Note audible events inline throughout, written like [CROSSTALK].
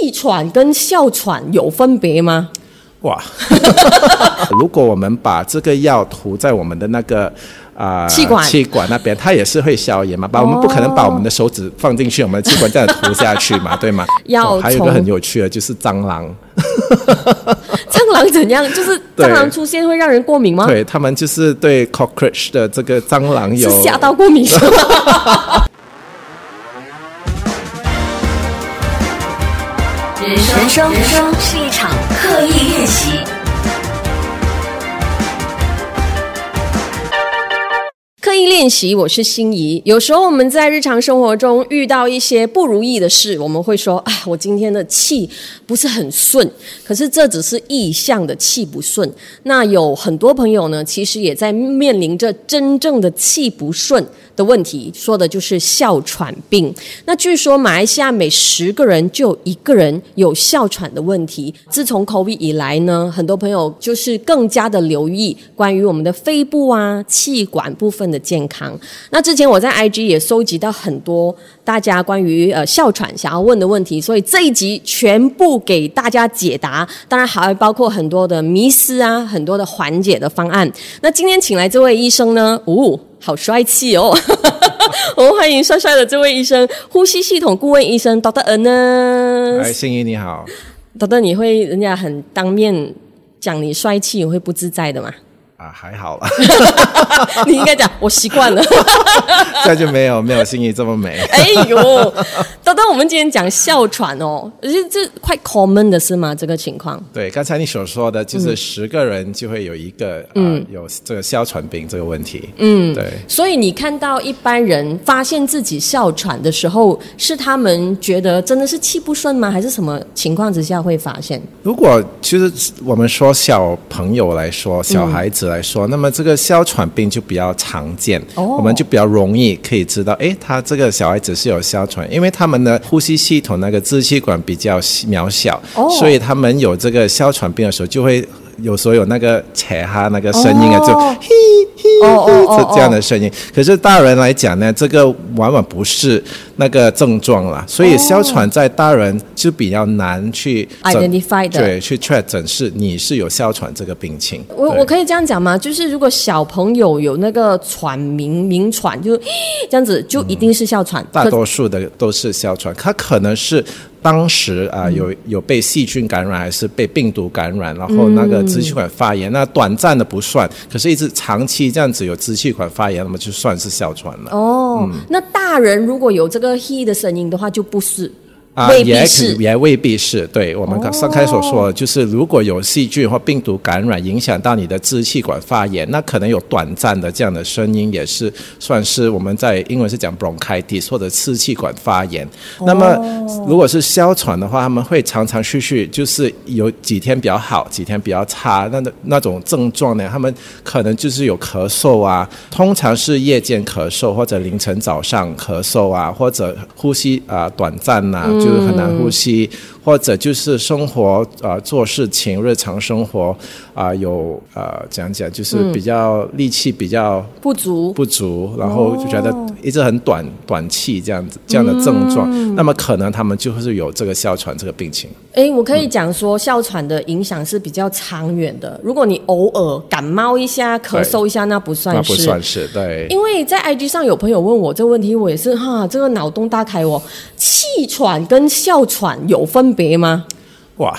气喘跟哮喘有分别吗？哇！[LAUGHS] 如果我们把这个药涂在我们的那个啊、气管气管那边，它也是会消炎嘛。把我们不可能把我们的手指放进去，我们的气管这样涂下去嘛，[LAUGHS] 对吗？要哦还有一个很有趣的，就是蟑螂，[LAUGHS] 蟑螂怎样？就是蟑螂出现会让人过敏吗？对他们就是对 cockroach 的这个蟑螂有是吓到过敏是吗？人生人生是一场刻意练习。刻意练习，我是心仪。有时候我们在日常生活中遇到一些不如意的事，我们会说：“啊，我今天的气不是很顺。”可是这只是意向的气不顺。那有很多朋友呢，其实也在面临着真正的气不顺问题，说的就是哮喘病。那据说马来西亚每十个人就有一个人有哮喘的问题。自从 COVID 以来呢，很多朋友就是更加的留意关于我们的肺部啊、气管部分的健康。那之前我在 IG 也收集到很多大家关于呃哮喘想要问的问题，所以这一集全部给大家解答。当然还会包括很多的迷思啊，很多的缓解的方案。那今天请来这位医生呢，哦。好帅气哦！[LAUGHS] 我们欢迎帅帅的这位医生，呼吸系统顾问医生 Doctor Ernest。哎，心怡你好，Doctor，你会人家很当面讲你帅气，你会不自在的吗？啊，还好啦，[LAUGHS] 你应该讲我习惯了。[LAUGHS] 再就没有没有心怡这么美。[LAUGHS] 哎呦，豆豆，我们今天讲哮喘哦，而且这 quite common 的是吗？这个情况？对，刚才你所说的，嗯就是十个人就会有一个嗯、呃有这个哮喘病这个问题。嗯，对。所以你看到一般人发现自己哮喘的时候，是他们觉得真的是气不顺吗？还是什么情况之下会发现？如果其实我们说小朋友来说，小孩子来说，那么这个哮喘病就比较常见，哦我们就比较容易可以知道，哎，他这个小孩子是有哮喘，因为他们的呼吸系统那个支气管比较渺小，哦所以他们有这个哮喘病的时候就会。有时候有那个切哈那个声音啊，哦就嘿嘿哦哦哦这这样的声音。可是大人来讲呢，这个往往不是那个症状啦，所以哮喘在大人就比较难去 Identify 的对，去确诊是你是有哮喘这个病情。我我可以这样讲吗？就是如果小朋友有那个喘鸣鸣喘，就这样子，就一定是哮喘。大多数的都是哮喘，它可能是当时啊、嗯。有有被细菌感染，还是被病毒感染，然后那个支气管发炎，那短暂的不算，可是一直长期这样子有支气管发炎，那么就算是哮喘了。哦，那大人如果有这个 he 的声音的话，就不是，啊，也可也未必是。对我们刚上开所说的，就是如果有细菌或病毒感染影响到你的支气管发炎，那可能有短暂的这样的声音，也是算是我们在英文是讲 bronchitis 或者支气管发炎。那么如果是哮喘的话，他们会常常续续，就是有几天比较好，几天比较差，那那种症状呢，他们可能就是有咳嗽啊，通常是夜间咳嗽或者凌晨早上咳嗽啊，或者呼吸啊、短暂呐、就是很难呼吸，或者就是生活啊、做事情日常生活啊、有啊讲讲就是比较力气比较不足。不足，然后就觉得一直很短短气这样子这样的症状，那么可能他们就是有这个哮喘这个病情。哎，我可以讲说，哮喘的影响是比较长远的。如果你偶尔感冒一下、咳嗽一下，那不算是。那不算是对。因为在 IG 上有朋友问我这个问题，我也是哈，这个脑洞大开哦。气喘跟哮喘有分别吗？哇，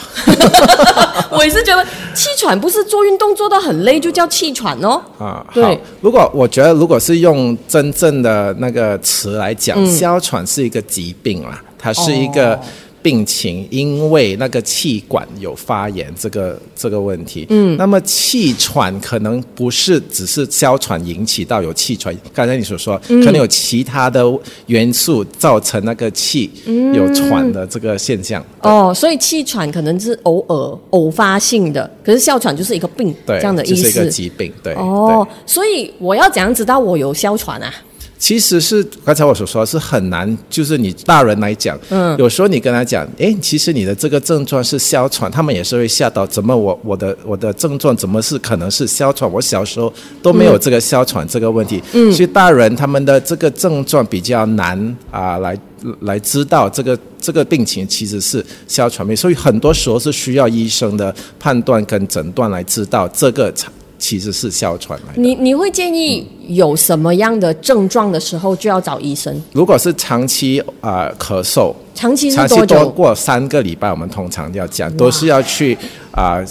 [LAUGHS] 我也是觉得气喘不是做运动做到很累就叫气喘哦。啊，对好。如果我觉得，如果是用真正的那个词来讲，嗯哮喘是一个疾病啦，它是一个哦病情，因为那个气管有发炎这个这个问题。嗯，那么气喘可能不是只是哮喘引起到有气喘，刚才你所说，嗯可能有其他的元素造成那个气有喘的这个现象。哦，所以气喘可能是偶尔偶发性的，可是哮喘就是一个病对，这样的意就是一个。疾病。对，哦，所以我要怎样知道我有哮喘啊？对其实是刚才我所说的是很难，就是你大人来讲，嗯，有时候你跟他讲，哎，其实你的这个症状是哮喘，他们也是会吓到，怎么我我的我的症状怎么是可能是哮喘？我小时候都没有这个哮喘这个问题，嗯，所以大人他们的这个症状比较难啊，来来知道这个这个病情其实是哮喘病，所以很多时候是需要医生的判断跟诊断来知道这个其实是哮喘来的。你你会建议有什么样的症状的时候就要找医生？如果是长期啊、咳嗽，长期是长期？多过三个礼拜，我们通常要讲，都是要去啊、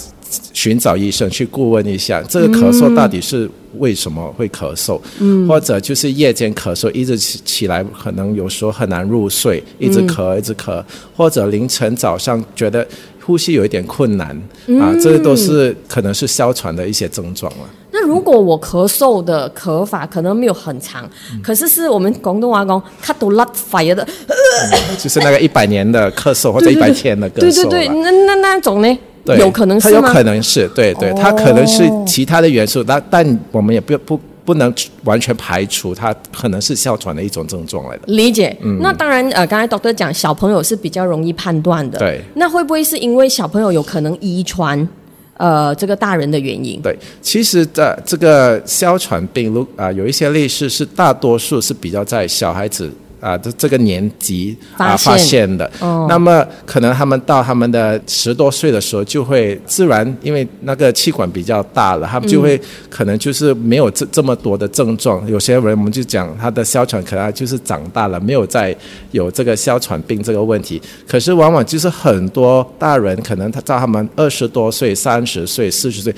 寻找医生去顾问一下，这个咳嗽到底是为什么会咳嗽，嗯，或者就是夜间咳嗽，一直起起来，可能有时候很难入睡，一直咳一直咳，或者凌晨早上觉得呼吸有一点困难，啊，这都是可能是哮喘的一些症状了。那如果我咳嗽的咳法可能没有很长，可是是我们广东话讲咳到甩肺的，就是那个一百年的咳嗽或者一百天的咳嗽对对对，那那那种呢？对，有可能是吗？它有可能是对对，它可能是哦其他的元素，但但我们也不不不能完全排除它可能是哮喘的一种症状来的。理解。那当然，呃，刚才 doctor 讲小朋友是比较容易判断的。对那会不会是因为小朋友有可能遗传，呃，这个大人的原因？对，其实的这个哮喘病，如啊、有一些类似是大多数是比较在小孩子。啊，这这个年纪啊发现的，哦那么可能他们到他们的十多岁的时候，就会自然因为那个气管比较大了，他们就会可能就是没有这这么多的症状。有些人我们就讲他的哮喘可能就是长大了，没有再有这个哮喘病这个问题。可是往往就是很多大人可能他到他们二十多岁、三十岁、四十岁，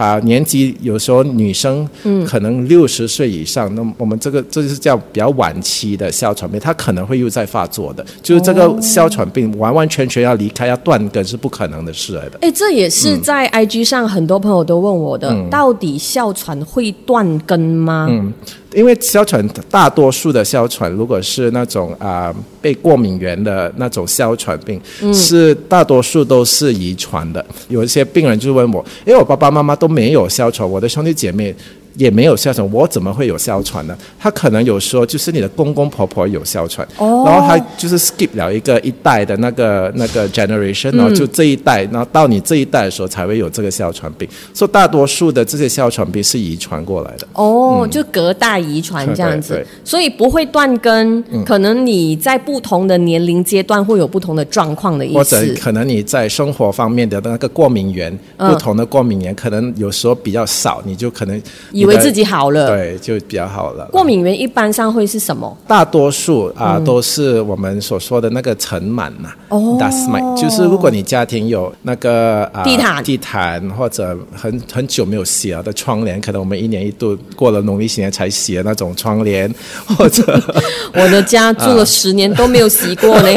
啊，年纪有时候女生可能六十岁以上，那么我们这个这就是叫比较晚期的哮喘病，它可能会又在发作的，就是这个哮喘病完完全全要离开要断根是不可能的事来的。哎，这也是在 IG 上很多朋友都问我的，嗯。到底哮喘会断根吗？嗯，因为哮喘大多数的哮喘，如果是那种啊、被过敏源的那种哮喘病，是大多数都是遗传的。有一些病人就问我，因为我爸爸妈妈都没有哮喘，我的兄弟姐妹。也没有哮喘，我怎么会有哮喘呢？他可能有时候就是你的公公婆婆有哮喘，哦然后他就是 skip 了一个一代的那个那个 generation，然后就这一代，然后到你这一代的时候才会有这个哮喘病。所以大多数的这些哮喘病是遗传过来的。哦，就隔代遗传这样子所以不会断根。可能你在不同的年龄阶段会有不同的状况的意思或者。可能你在生活方面的那个过敏源，嗯不同的过敏源可能有时候比较少，你就可能以为自己好了。对就比较好了。过敏源一般上会是什么？大多数啊、都是我们所说的那个尘螨呐、哦就是如果你家庭有那个啊、地毯地毯或者很很久没有洗了的窗帘，可能我们一年一度过了农历新年才洗的那种窗帘，或者 [LAUGHS] 我的家住了十年都没有洗过呢。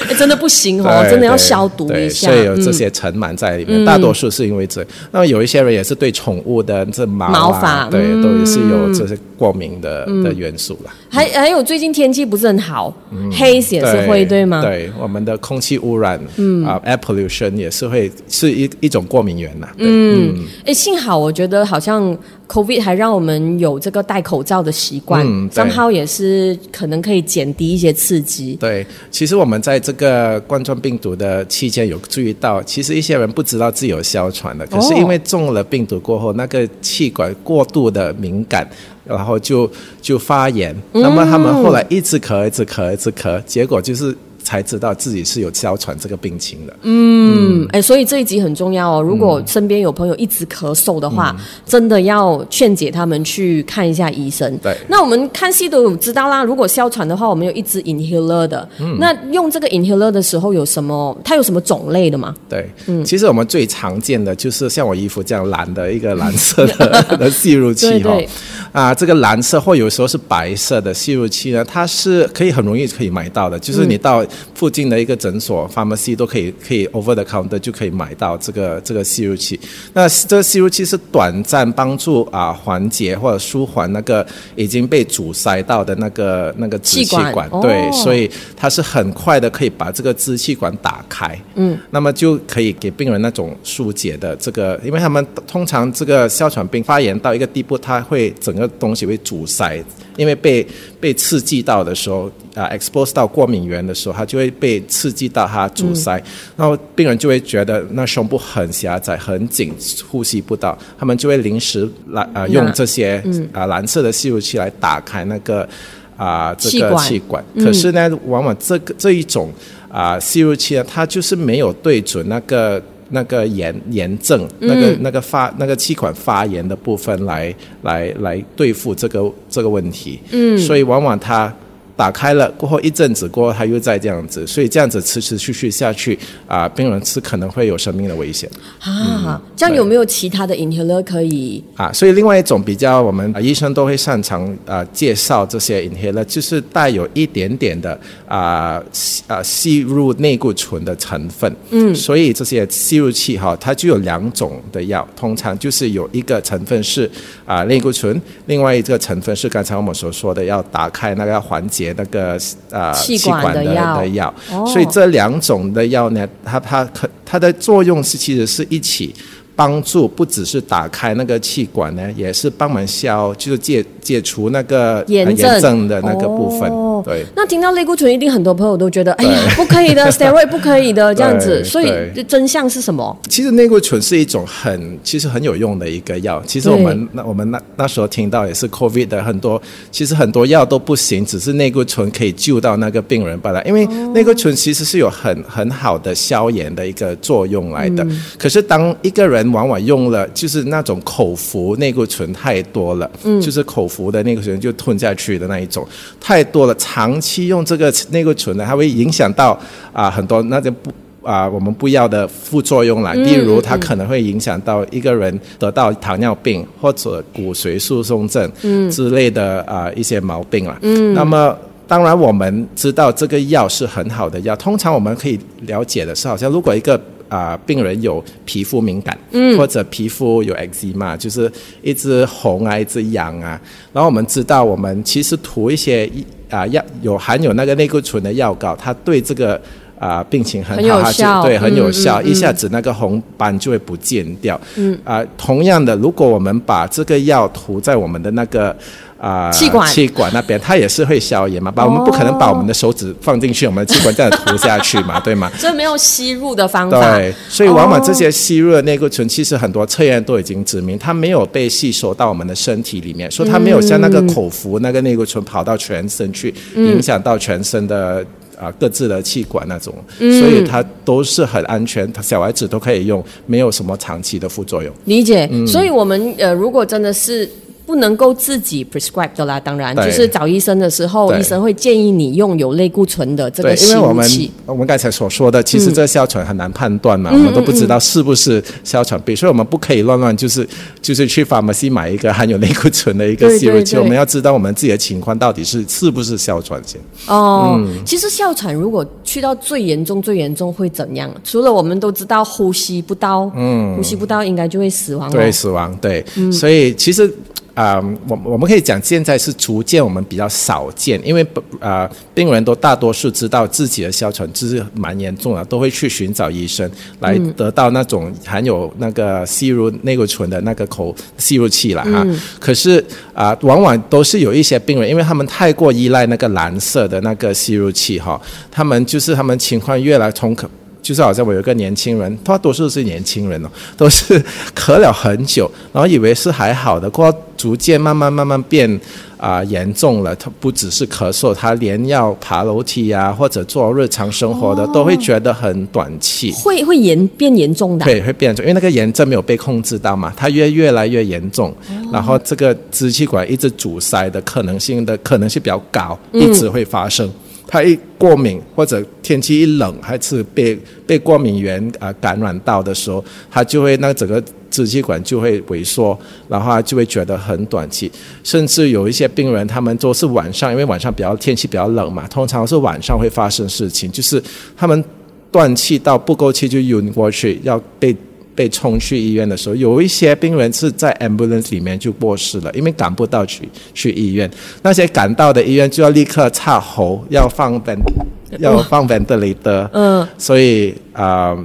[LAUGHS] 哎真的不行哦，真的要消毒对一下。所以有这嗯些尘螨在里面，大多数是因为这。那么有一些人也是对宠物的这毛、啊、毛发对，嗯都也是有这些过敏的、的元素啦。还还有最近天气不是很好，黑也是会对吗？对，我们的空气污染，嗯啊，air pollution 也是会是一一种过敏源呐。嗯，哎，幸好我觉得好像 COVID 还让我们有这个戴口罩的习惯，嗯对账号也是可能可以减低一些刺激。对，其实我们在这个冠状病毒的期间有注意到，其实一些人不知道自己有哮喘的，可是因为中了病毒过后，那个气管过度的敏感。然后就就发炎，那么他们后来一直咳，一直咳，一直咳，结果就是才知道自己是有哮喘这个病情的。嗯，哎，所以这一集很重要哦。如果身边有朋友一直咳嗽的话，真的要劝解他们去看一下医生。对那我们看戏都有知道啦。如果哮喘的话，我们有一支 inhaler 的。嗯那用这个 inhaler 的时候有什么？它有什么种类的吗？对，嗯其实我们最常见的就是像我衣服这样蓝的一个蓝色的 [LAUGHS] 的吸入器哈啊，这个蓝色或有时候是白色的吸入器呢，它是可以很容易可以买到的，就是你到附近的一个诊所 pharmacy 都可以可以 over the counter 就可以买到这个这个吸入器。那这个吸入器是短暂帮助啊缓解或者舒缓那个已经被阻塞到的那个那个支气气管。对，所以它是很快的可以把这个支气管打开，嗯，那么就可以给病人那种疏解的这个，因为他们通常这个哮喘病发炎到一个地步，它会整个东西会阻塞，因为被被刺激到的时候啊、expose 到过敏源的时候，它就会被刺激到它阻塞，然后病人就会觉得那胸部很狭窄、很紧，呼吸不到，他们就会临时来啊、用这些啊、蓝色的吸入器来打开那个。啊、这个气管气管，可是呢，往往这个这一种啊、吸入器呢，它就是没有对准那个那个炎炎症，那个那个发那个气管发炎的部分来来来对付这个这个问题。嗯，所以往往它。打开了过后一阵子过后，它又再这样子，所以这样子持持续续下去啊、病人是可能会有生命的危险。啊，这样有没有其他的 inhaler 可以？啊，所以另外一种比较，我们、啊、医生都会擅长啊、介绍这些 inhaler，就是带有一点点的啊吸啊吸入内固醇的成分。嗯，所以这些吸入器哈，它就有两种的药，通常就是有一个成分是啊内固醇，另外一个成分是刚才我们所说的要打开那个要缓解那个啊气管的的药的药。哦所以这两种的药呢，它它可它的作用是其实是一起。帮助不只是打开那个气管呢，也是帮忙消，就是解解除那个呃炎症的那个部分。哦对，那听到类固醇，一定很多朋友都觉得，哎呀，不可以的，[LAUGHS] steroid 不可以的，这样子。所以对真相是什么？其实类固醇是一种很其实很有用的一个药。其实我们那我们那那时候听到也是 COVID 的很多，其实很多药都不行，只是类固醇可以救到那个病人罢了。因为类固醇其实是有很很好的消炎的一个作用来的。可是当一个人往往用了就是那种口服内固醇太多了，嗯，就是口服的类固醇就吞下去的那一种太多了，长期用这个内固醇呢，它会影响到啊、很多那些不。啊、我们不要的副作用啦，例如它可能会影响到一个人得到糖尿病或者骨髓疏松症之类的啊、一些毛病啦。嗯，那么。当然，我们知道这个药是很好的药。通常我们可以了解的是，好像如果一个啊、病人有皮肤敏感，嗯，或者皮肤有 eczema，就是一直红啊，一直痒啊，然后我们知道，我们其实涂一些啊药有含有那个类固醇的药膏，它对这个啊、病情很好，它对很有嗯效，嗯一下子那个红斑就会不见掉。嗯啊、同样的，如果我们把这个药涂在我们的那个。啊、气管气管那边，它也是会消炎嘛？把我们不可能把我们的手指放进去，我们的气管这样涂下去嘛，[LAUGHS] 对吗？所以没有吸入的方法。对，所以往往这些吸入的内固醇，其实很多测验都已经指明，它没有被吸收到我们的身体里面，所以它没有像那个口服那个内固醇跑到全身去，影响到全身的。啊，各自的气管那种，所以它都是很安全，小孩子都可以用，没有什么长期的副作用。理解。所以我们呃，如果真的是。不能够自己 prescribe 的啦，当然就是找医生的时候，对医生会建议你用有类固醇的这对个，吸因为我们。我们刚才所说的，其实这哮喘很难判断嘛，我们都不知道是不是哮喘病，所以我们不可以乱乱就是就是去 pharmacy 买一个含有类固醇的一个对吸入器，我们要知道我们自己的情况到底是是不是哮喘先。哦，嗯其实哮喘如果去到最严重、最严重会怎样？除了我们都知道呼吸不到，嗯，呼吸不到应该就会死亡、哦。对，死亡，对，所以其实。啊、我我们可以讲，现在是逐渐我们比较少见，因为啊、病人都大多数知道自己的哮喘就是蛮严重的，都会去寻找医生来得到那种含有那个吸入类固醇的那个口吸入器了哈。可是啊、往往都是有一些病人，因为他们太过依赖那个蓝色的那个吸入器哈，他们就是他们情况越来从可。就是好像我有一个年轻人，他多数是年轻人哦，[LAUGHS] 都是咳了很久，然后以为是还好的，过逐渐慢慢慢慢变啊、严重了。他不只是咳嗽，他连要爬楼梯啊，或者做日常生活的，都会觉得很短气。会会严变严重的。对，会变重，因为那个炎症没有被控制到嘛，它越越来越严重，然后这个支气管一直阻塞的可能性的可能性比较高，一直会发生。他一过敏或者天气一冷，还是被被过敏源啊、感染到的时候，他就会那整个支气管就会萎缩，然后他就会觉得很短气，甚至有一些病人他们都是晚上，因为晚上比较天气比较冷嘛，通常是晚上会发生事情，就是他们断气到不够气就晕过去，要被。被冲去医院的时候，有一些病人是在 ambulance 里面就过世了，因为赶不到去去医院。那些赶到的医院就要立刻插喉，要放 vent，要放 ventilator。嗯，所以啊、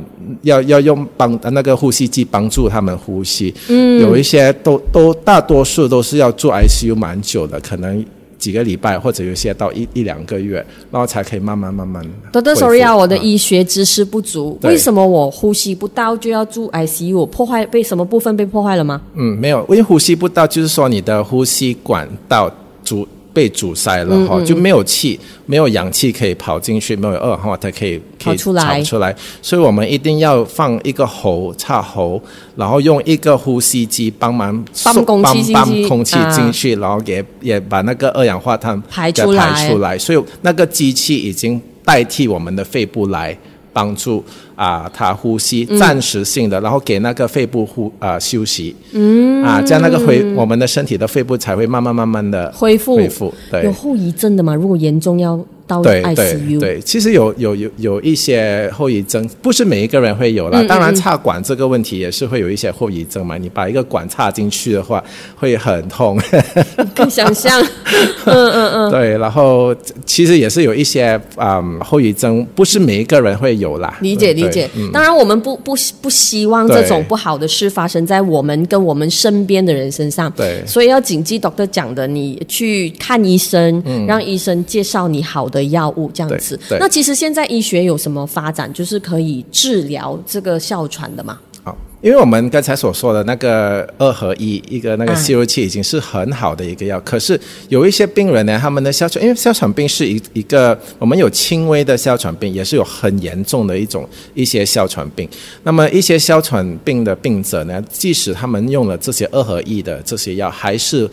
要要用帮那个呼吸机帮助他们呼吸。嗯，有一些都都大多数都是要住 ICU 蛮久的，可能。几个礼拜，或者有些到一一两个月，然后才可以慢慢慢慢。多多恢复 sorry 啊，我的啊医学知识不足，对为什么我呼吸不到就要住 ICU？我破坏被什么部分被破坏了吗？嗯，没有，因为呼吸不到，就是说你的呼吸管道阻被阻塞了嗯哈、就没有气，没有氧气可以跑进去，没有二氧化碳可以可以跑出来。跑出来，所以我们一定要放一个喉插喉，然后用一个呼吸机帮忙送泵空气进帮帮空气啊进去，然后也也把那个二氧化碳排出来。排出来，所以那个机器已经代替我们的肺部来。帮助啊，他呼吸嗯。暂时性的，然后给那个肺部呼啊休息，嗯。啊，这样那个恢我们的身体的肺部才会慢慢慢慢的恢复。恢复，对。有后遗症的吗？如果严重要到对 ICU，对对，其实有有有有一些后遗症，不是每一个人会有啦。嗯当然，插管这个问题也是会有一些后遗症嘛。你把一个管插进去的话，会很痛。[LAUGHS] 可以想象，[LAUGHS] 嗯嗯嗯，对，然后其实也是有一些嗯后遗症，不是每一个人会有啦。理解理解。嗯当然，我们不不不希望这种不好的事发生在我们跟我们身边的人身上。对所以要谨记 doctor 讲的，你去看医生，让医生介绍你好的药物，这样子那其实现在医学有什么发展，就是可以治疗这个哮喘的吗？好，因为我们刚才所说的那个二合一，一个那个嗯吸入器已经是很好的一个药，可是有一些病人呢，他们的哮喘，因为哮喘病是一一个我们有轻微的哮喘病，也是有很严重的一种一些哮喘病。那么一些哮喘病的病者呢，即使他们用了这些二合一的这些药，还是。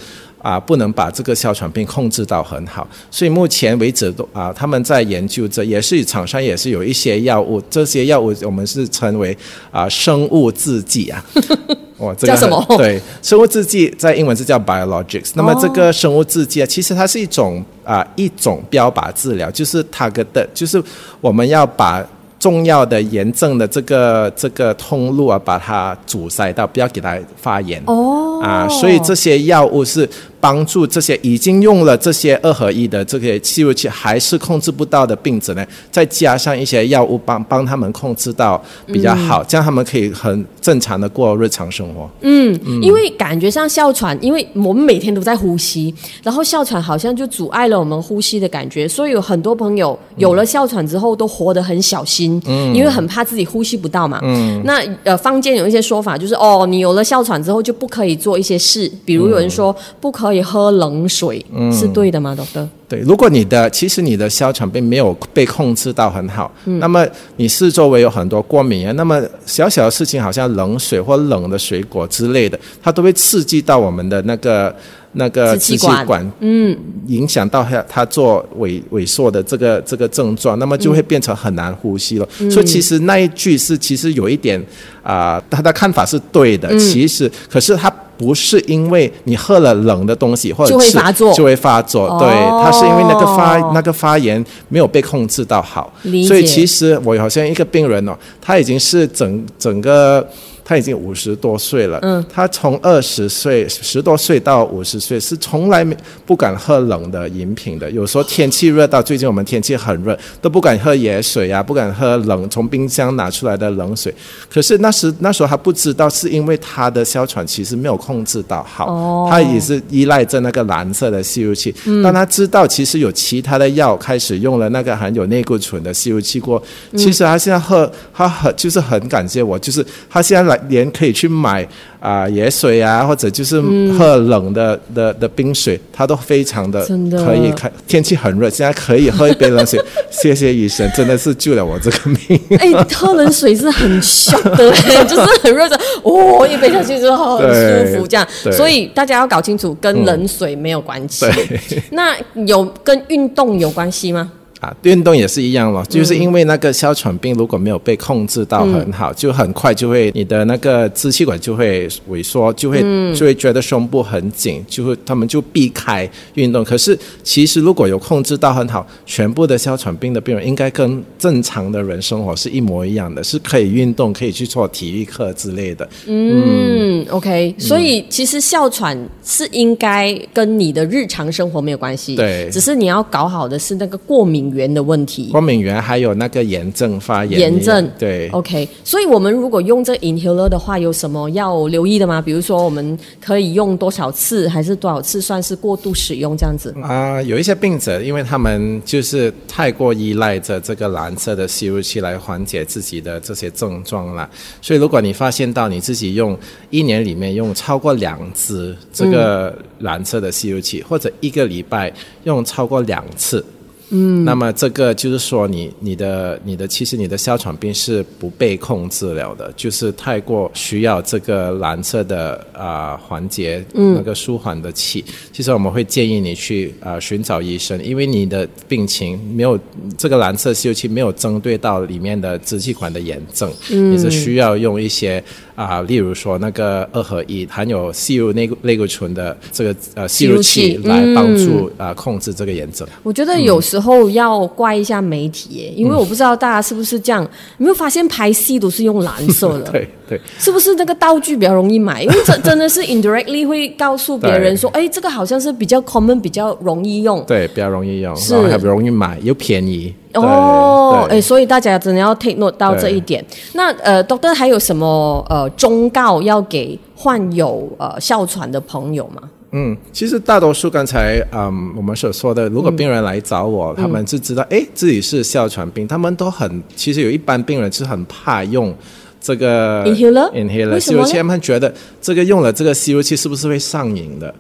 啊，不能把这个哮喘病控制到很好，所以目前为止都啊，他们在研究这，也是厂商也是有一些药物，这些药物我们是称为啊生物制剂啊。[LAUGHS] 哦，这个叫什么对，生物制剂在英文是叫 biologics。那么这个生物制剂啊，其实它是一种啊、一种标靶治疗，就是 target，就是我们要把重要的炎症的这个这个通路啊，把它阻塞到，不要给它发炎。哦啊，所以这些药物是帮助这些已经用了这些二合一的这些吸入器还是控制不到的病者呢，再加上一些药物帮帮他们控制到比较好，这样他们可以很正常的过日常生活。嗯，因为感觉上哮喘，因为我们每天都在呼吸，然后哮喘好像就阻碍了我们呼吸的感觉，所以有很多朋友有了哮喘之后都活得很小心，嗯，因为很怕自己呼吸不到嘛。嗯，那呃，坊间有一些说法就是，哦，你有了哮喘之后就不可以做一些事，比如有人说不可以喝冷水，是对的吗，doctor？对，如果你的其实你的哮喘病没有被控制到很好，那么你是周围有很多过敏源，那么小小的事情，好像冷水或冷的水果之类的，它都会刺激到我们的那个那个支气管管，嗯，影响到它它做萎萎缩的这个这个症状，那么就会变成很难呼吸了。所以其实那一句是其实有一点啊、他的看法是对的，其实可是他。不是因为你喝了冷的东西或者就会发作。就会发作，对，哦它是因为那个发那个发炎没有被控制到好。所以其实我好像一个病人哦，他已经是整整个。他已经五十多岁了，嗯，他从二十岁十多岁到五十岁是从来没不敢喝冷的饮品的。有时候天气热到最近我们天气很热，都不敢喝野水啊，不敢喝冷从冰箱拿出来的冷水。可是那时那时候他不知道，是因为他的哮喘其实没有控制到好，哦他也是依赖着那个蓝色的吸入器。当他知道其实有其他的药开始用了那个含有内固醇的吸入器过，其实他现在喝他很就是很感谢我，就是他现在来连可以去买啊、野水啊，或者就是喝冷的、的的冰水，他都非常的可以看。天气很热，现在可以喝一杯冷水，[LAUGHS] 谢谢医生，真的是救了我这个命。哎，喝冷水是很 shock 的，[LAUGHS] 就是很热的，哦，一杯下去之后很舒服，这样。所以大家要搞清楚，跟冷水没有关系。对那有跟运动有关系吗？啊，运动也是一样咯，就是因为那个哮喘病如果没有被控制到很好，就很快就会你的那个支气管就会萎缩，就会就会觉得胸部很紧，就会他们就避开运动。可是其实如果有控制到很好，全部的哮喘病的病人应该跟正常的人生活是一模一样的，是可以运动，可以去做体育课之类的。嗯，OK，所以其实哮喘是应该跟你的日常生活没有关系，对只是你要搞好的是那个过敏源的问题。过敏源还有那个炎症发炎，炎症对。OK，所以我们如果用这 inhaler 的话，有什么要留意的吗？比如说，我们可以用多少次，还是多少次算是过度使用这样子？啊、有一些病者，因为他们就是太过依赖着这个蓝色的吸入器来缓解自己的这些症状了，所以如果你发现到你自己用一年里面用超过两支这个蓝色的吸入器，或者一个礼拜用超过两次。嗯，那么这个就是说你，你的你的其实你的哮喘病是不被控制了的，就是太过需要这个蓝色的啊、环节那个舒缓的气。其实我们会建议你去啊、寻找医生，因为你的病情没有这个蓝色吸入器没有针对到里面的支气管的炎症，你是需要用一些啊、例如说那个二合一含有吸入类固类固醇的这个呃吸入器来帮助啊、控制这个炎症。我觉得有时候要怪一下媒体耶，因为我不知道大家是不是这样，有没有发现拍戏都是用蓝色的？[LAUGHS] 对对。是不是那个道具比较容易买？因为真 [LAUGHS] 真的是 indirectly 会告诉别人说，哎，这个好像是比较 common，比较容易用。对，比较容易用，是然后还容易买，又便宜。对哦，哎，对所以大家真的要 take note 到这一点。那呃，doctor 还有什么呃忠告要给患有呃哮喘的朋友吗？嗯，其实大多数刚才嗯我们所说的，如果病人来找我，他们是知道哎自己是哮喘病，他们都很其实有一般病人是很怕用。这个 Inhaler？inhaler 为什么呢吸入器，他们觉得这个用了这个吸入器是不是会上瘾的？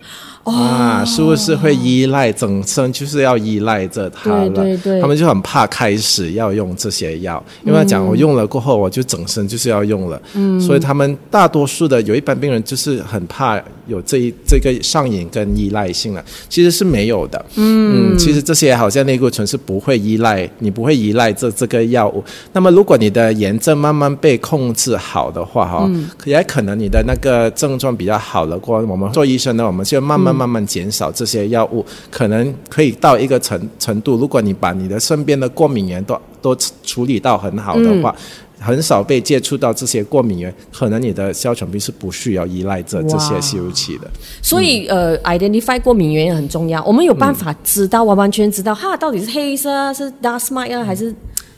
啊，是不是会依赖，整身就是要依赖着它了？对对对。他们就很怕开始要用这些药，因为他讲我用了过后，我就整身就是要用了，嗯，所以他们大多数的有一般病人就是很怕有这一这个上瘾跟依赖性了，其实是没有的，嗯。其实这些好像类固醇是不会依赖，你不会依赖这这个药物。那么如果你的炎症慢慢被控制好的话，哈、也可能你的那个症状比较好了过后，我们做医生呢，我们就慢慢慢慢减少这些药物，可能可以到一个程程度，如果你把你的身边的过敏源都都处理到很好的话。很少被接触到这些过敏源，可能你的哮喘病是不需要依赖这这些吸入器的。所以呃，identify 过敏源也很重要。我们有办法知道，完完全知道它到底是黑色啊，是 dust mite 啊，还是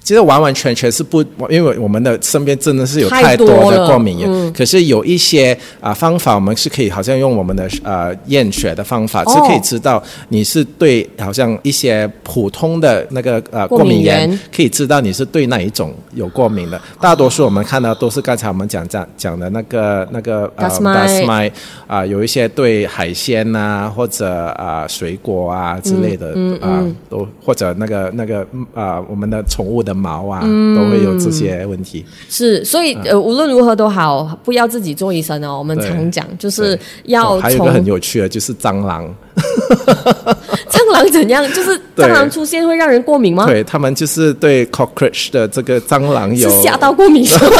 其实完完全全是不，因为我们的身边真的是有太太多的过敏源。可是有一些啊、方法，我们是可以好像用我们的呃验血的方法，哦。是可以知道你是对好像一些普通的那个呃过敏源。源，可以知道你是对哪一种有过敏的。大多数我们看到都是刚才我们讲讲讲的那个那个呃啊、有一些对海鲜呐、或者啊、水果啊之类的啊、都或者那个那个嗯啊、我们的宠物的毛啊，都会有这些问题。是？所以呃，无论如何都好，不要自己做医生哦。我们常讲，就是要哦还有一个很有趣的就是蟑螂，[LAUGHS] 蟑螂怎样，就是蟑螂出现会让人过敏吗？对他们就是对 cockroach 的这个蟑螂有是吓到过敏是吗？[LAUGHS]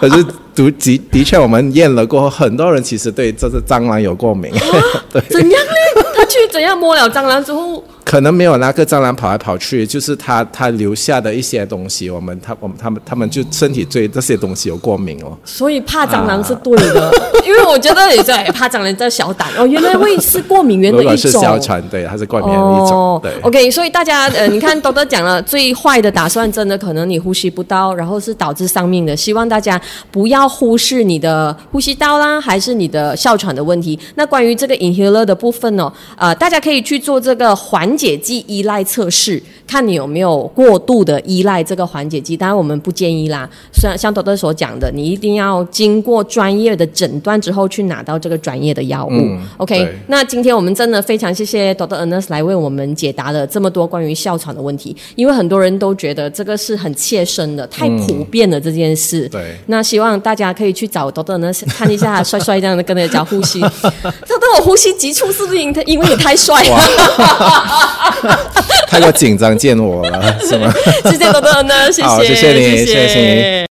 可是的的的确，我们验了过后，很多人其实对这只蟑螂有过敏，[LAUGHS] 对，怎样呢？他去怎样摸了蟑螂之后，可能没有那个蟑螂跑来跑去，就是它它留下的一些东西，我们它我们他们他们就身体对这些东西有过敏哦。所以怕蟑螂是对的，因为我觉得也在怕蟑螂叫小胆哦，原来会是过敏源的一种。是哮喘，对，它是过敏的一种，对。OK，所以大家呃，你看多多讲了，最坏的打算真的可能你呼吸不到，然后是导致丧命的。希望大家不要忽视你的呼吸道啦，还是你的哮喘的问题。那关于这个 inhaler 的部分呢、呃，大家可以去做这个缓解剂依赖测试，看你有没有过度的依赖这个缓解剂。当然我们不建议啦，虽然像豆豆所讲的，你一定要经过专业的诊断之后去拿到这个专业的药物。嗯 OK，那今天我们真的非常谢谢 Dr. Ernest 来为我们解答了这么多关于哮喘的问题，因为很多人都觉得这个是很切身的、太普遍了这件事。对那希望大家可以去找 Dr. Ernest 看一下，帅帅这样的跟人家讲呼吸。他对我呼吸急促是不是因因为你太帅？[LAUGHS] [LAUGHS] [LAUGHS] [LAUGHS] 太过紧张见我了，是吗？[LAUGHS] 谢谢多多呢，谢谢，谢谢你谢谢谢你